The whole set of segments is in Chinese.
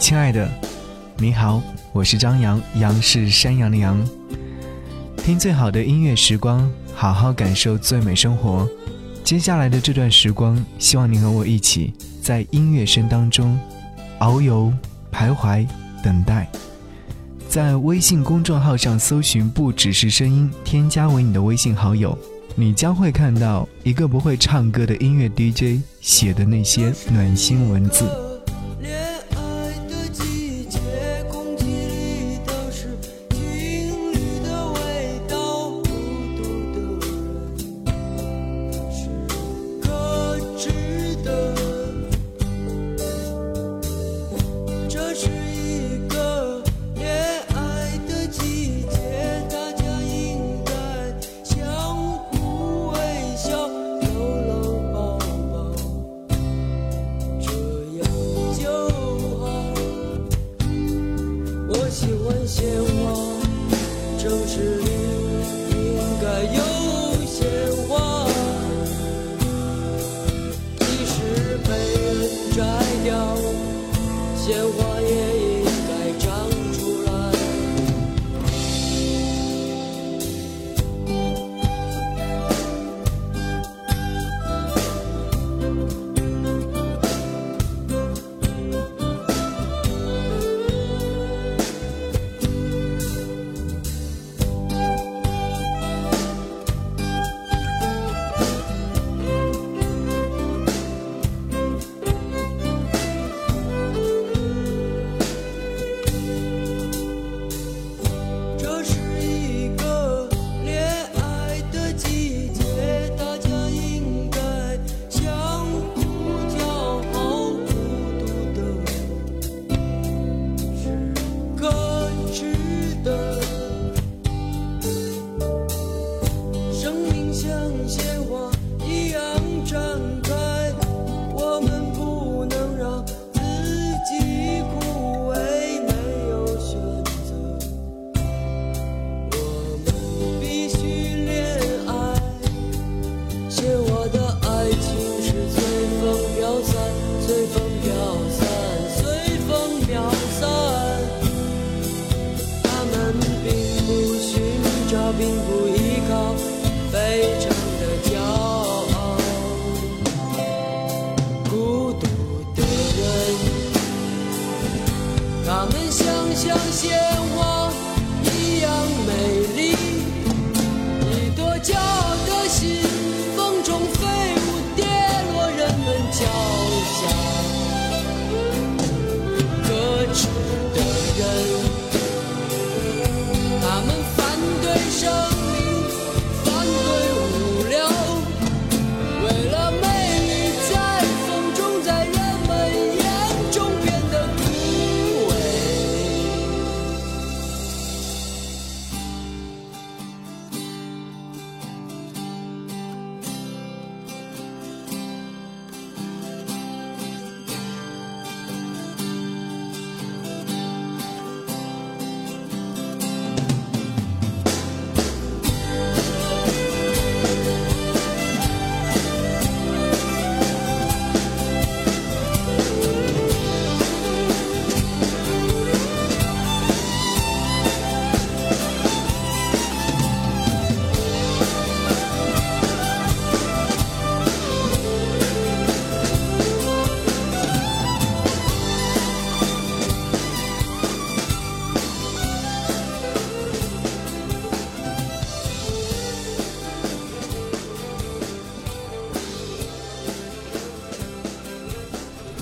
亲爱的，你好，我是张扬，杨是山羊的羊。听最好的音乐时光，好好感受最美生活。接下来的这段时光，希望你和我一起在音乐声当中遨游、徘徊、等待。在微信公众号上搜寻“不只是声音”，添加为你的微信好友，你将会看到一个不会唱歌的音乐 DJ 写的那些暖心文字。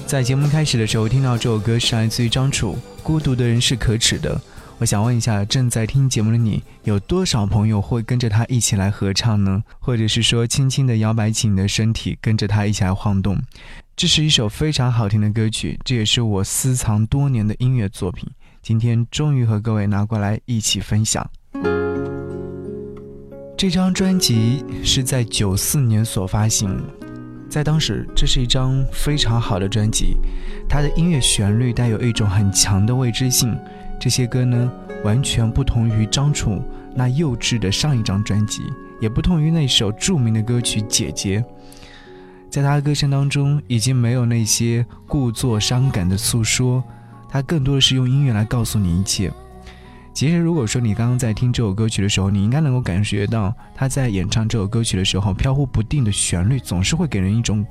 在节目开始的时候，听到这首歌是来自于张楚，《孤独的人是可耻的》。我想问一下，正在听节目的你，有多少朋友会跟着他一起来合唱呢？或者是说，轻轻的摇摆起你的身体，跟着他一起来晃动？这是一首非常好听的歌曲，这也是我私藏多年的音乐作品，今天终于和各位拿过来一起分享。这张专辑是在九四年所发行。在当时，这是一张非常好的专辑，它的音乐旋律带有一种很强的未知性。这些歌呢，完全不同于张楚那幼稚的上一张专辑，也不同于那首著名的歌曲《姐姐》。在他的歌声当中，已经没有那些故作伤感的诉说，他更多的是用音乐来告诉你一切。其实，如果说你刚刚在听这首歌曲的时候，你应该能够感觉到他在演唱这首歌曲的时候，飘忽不定的旋律总是会给人一种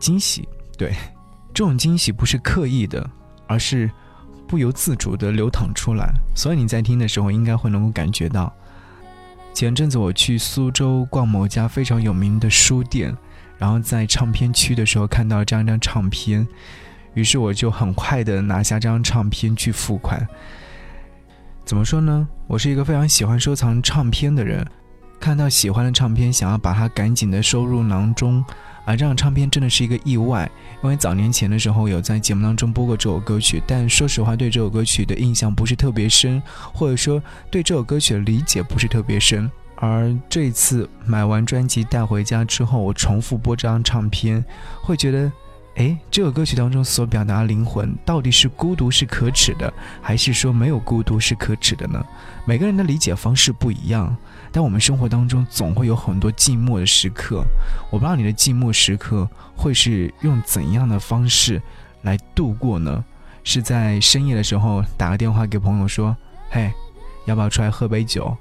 惊喜。对，这种惊喜不是刻意的，而是不由自主的流淌出来。所以你在听的时候，应该会能够感觉到。前阵子我去苏州逛某家非常有名的书店，然后在唱片区的时候看到这样一张唱片，于是我就很快的拿下这张唱片去付款。怎么说呢？我是一个非常喜欢收藏唱片的人，看到喜欢的唱片，想要把它赶紧的收入囊中。而这张唱片真的是一个意外，因为早年前的时候有在节目当中播过这首歌曲，但说实话对这首歌曲的印象不是特别深，或者说对这首歌曲的理解不是特别深。而这次买完专辑带回家之后，我重复播这张唱片，会觉得。哎，这首歌曲当中所表达的灵魂，到底是孤独是可耻的，还是说没有孤独是可耻的呢？每个人的理解方式不一样，但我们生活当中总会有很多寂寞的时刻。我不知道你的寂寞时刻会是用怎样的方式来度过呢？是在深夜的时候打个电话给朋友说：“嘿，要不要出来喝杯酒？”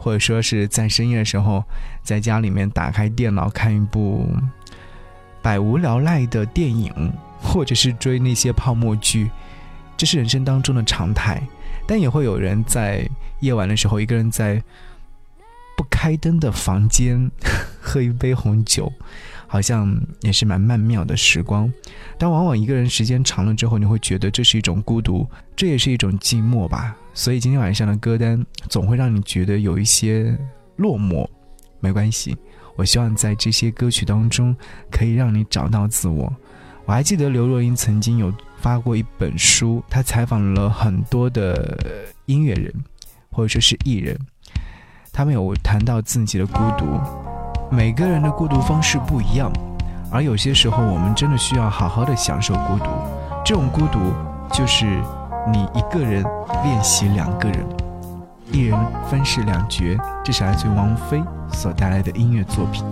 或者说是在深夜的时候在家里面打开电脑看一部。百无聊赖的电影，或者是追那些泡沫剧，这是人生当中的常态。但也会有人在夜晚的时候，一个人在不开灯的房间 喝一杯红酒，好像也是蛮曼妙的时光。但往往一个人时间长了之后，你会觉得这是一种孤独，这也是一种寂寞吧。所以今天晚上的歌单总会让你觉得有一些落寞，没关系。我希望在这些歌曲当中，可以让你找到自我。我还记得刘若英曾经有发过一本书，她采访了很多的音乐人，或者说是艺人，他们有谈到自己的孤独。每个人的孤独方式不一样，而有些时候我们真的需要好好的享受孤独。这种孤独就是你一个人练习两个人。一人分饰两角，这是来自于王菲所带来的音乐作品。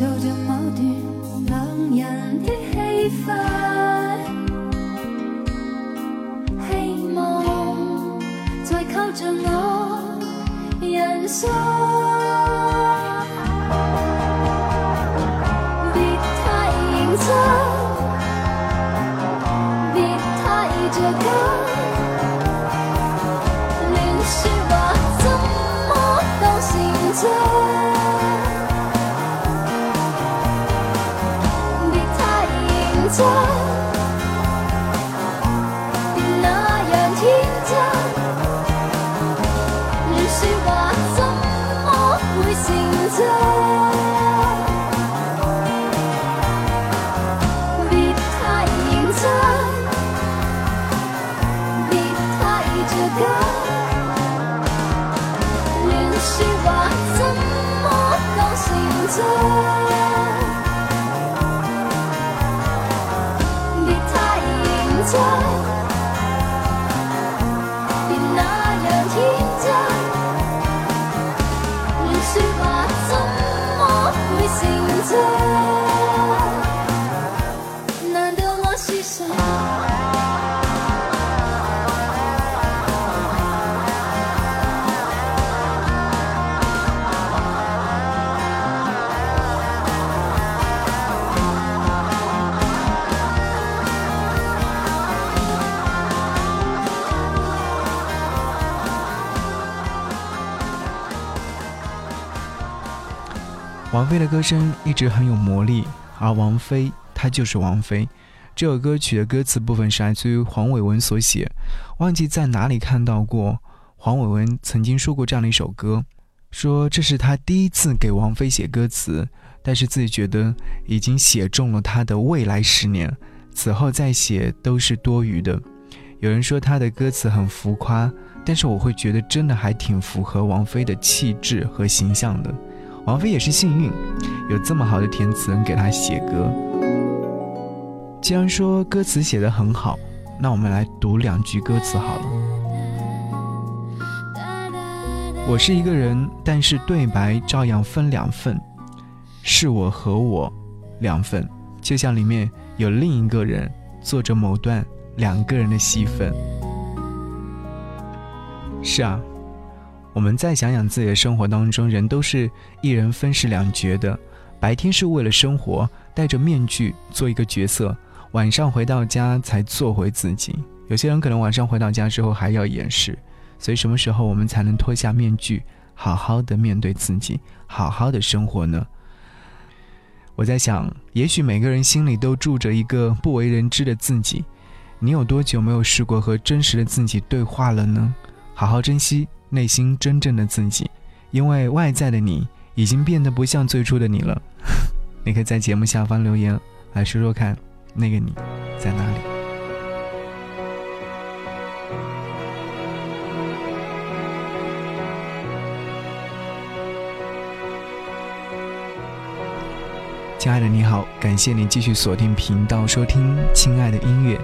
就这。王菲的歌声一直很有魔力，而王菲她就是王菲。这首歌曲的歌词部分是来自于黄伟文所写，忘记在哪里看到过黄伟文曾经说过这样的一首歌，说这是他第一次给王菲写歌词，但是自己觉得已经写中了他的未来十年，此后再写都是多余的。有人说他的歌词很浮夸，但是我会觉得真的还挺符合王菲的气质和形象的。王菲也是幸运，有这么好的填词人给她写歌。既然说歌词写得很好，那我们来读两句歌词好了。我是一个人，但是对白照样分两份，是我和我两份，就像里面有另一个人做着某段两个人的戏份。是啊。我们再想想自己的生活当中，人都是一人分饰两角的。白天是为了生活，戴着面具做一个角色；晚上回到家才做回自己。有些人可能晚上回到家之后还要掩饰，所以什么时候我们才能脱下面具，好好的面对自己，好好的生活呢？我在想，也许每个人心里都住着一个不为人知的自己。你有多久没有试过和真实的自己对话了呢？好好珍惜。内心真正的自己，因为外在的你已经变得不像最初的你了。你可以在节目下方留言来说说看，那个你在哪里？亲爱的你好，感谢你继续锁定频道收听亲爱的音乐。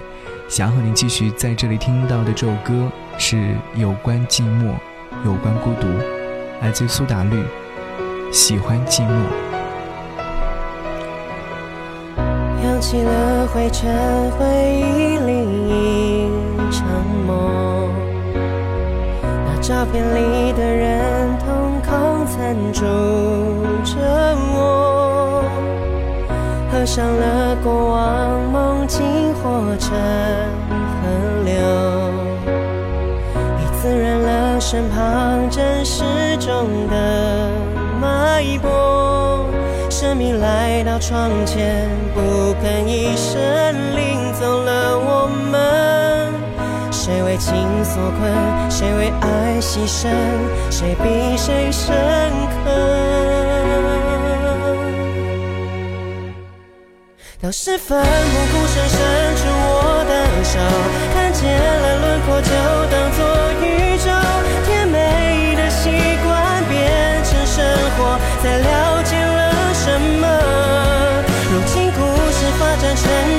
想和你继续在这里听到的这首歌是有关寂寞。有关孤独，来自苏打绿，喜欢寂寞。扬起了灰尘，回忆里一场梦。那照片里的人，瞳孔残住着我。合上了过往，梦境化成河流。身旁真实中的脉搏，生命来到窗前，不肯一声领走了我们。谁为情所困？谁为爱牺牲？谁比谁深刻？当时奋不顾身伸出我的手，看见了轮廓，就当作生活才了解了什么？如今故事发展成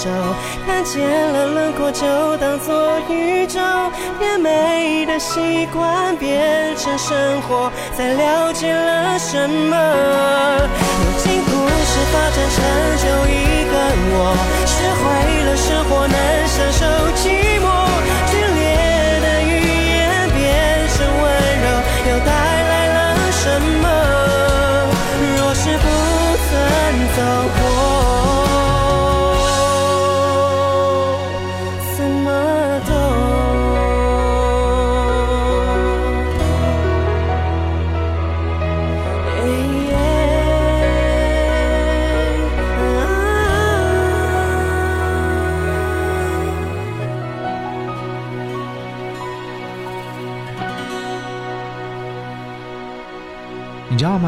手，看见了轮廓，就当作宇宙。甜美的习惯变成生活，才了解了什么。如今故事发展成就一个我，学会了生活，能享受寂寞。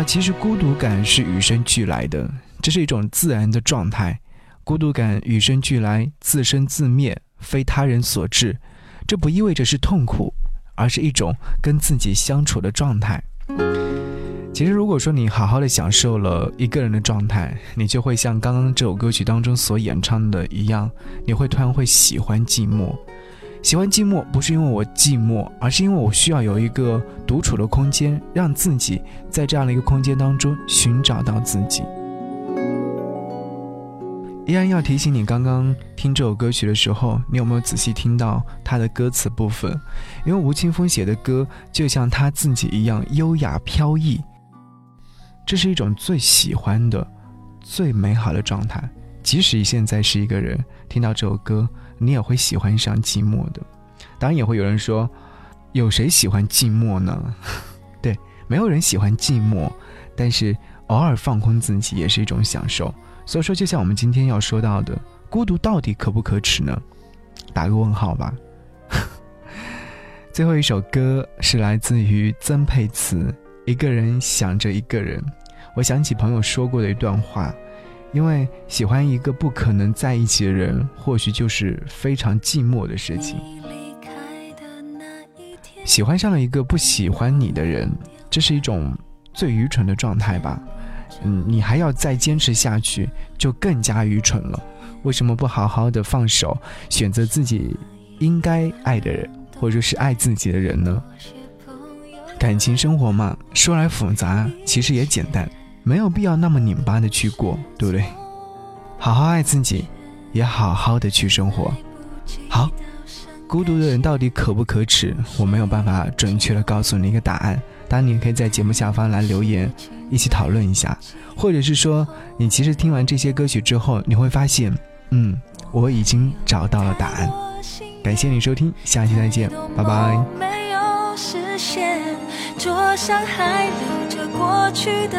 其实孤独感是与生俱来的，这是一种自然的状态。孤独感与生俱来，自生自灭，非他人所致。这不意味着是痛苦，而是一种跟自己相处的状态。其实，如果说你好好的享受了一个人的状态，你就会像刚刚这首歌曲当中所演唱的一样，你会突然会喜欢寂寞。喜欢寂寞不是因为我寂寞，而是因为我需要有一个独处的空间，让自己在这样的一个空间当中寻找到自己。依然要提醒你，刚刚听这首歌曲的时候，你有没有仔细听到它的歌词部分？因为吴青峰写的歌就像他自己一样优雅飘逸，这是一种最喜欢的、最美好的状态。即使你现在是一个人，听到这首歌。你也会喜欢上寂寞的，当然也会有人说，有谁喜欢寂寞呢？对，没有人喜欢寂寞，但是偶尔放空自己也是一种享受。所以说，就像我们今天要说到的，孤独到底可不可耻呢？打个问号吧。最后一首歌是来自于曾沛慈，《一个人想着一个人》。我想起朋友说过的一段话。因为喜欢一个不可能在一起的人，或许就是非常寂寞的事情。喜欢上了一个不喜欢你的人，这是一种最愚蠢的状态吧？嗯，你还要再坚持下去，就更加愚蠢了。为什么不好好的放手，选择自己应该爱的人，或者是爱自己的人呢？感情生活嘛，说来复杂，其实也简单。没有必要那么拧巴的去过，对不对？好好爱自己，也好好的去生活。好，孤独的人到底可不可耻？我没有办法准确的告诉你一个答案。当然，你可以在节目下方来留言，一起讨论一下。或者是说，你其实听完这些歌曲之后，你会发现，嗯，我已经找到了答案。感谢你收听，下期再见，拜拜。桌上还留着过去的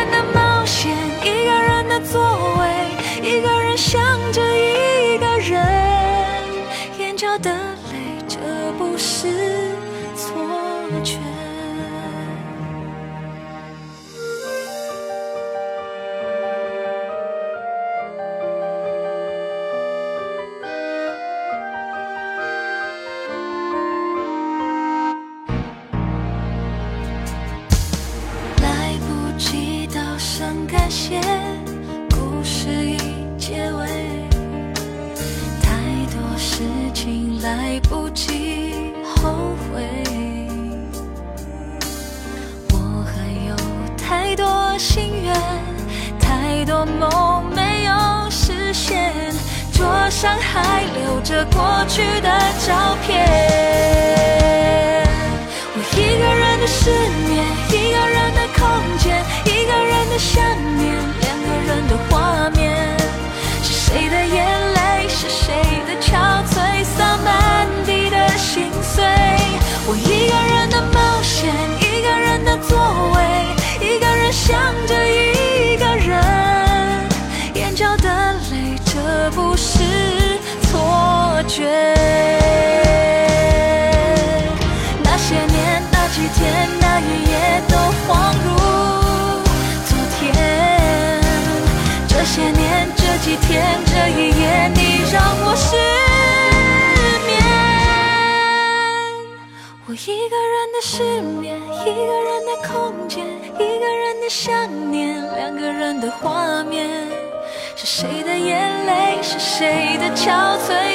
一夜你让我失眠我一个人的失眠一个人的空间一个人的想念两个人的画面是谁的眼泪是谁的憔悴？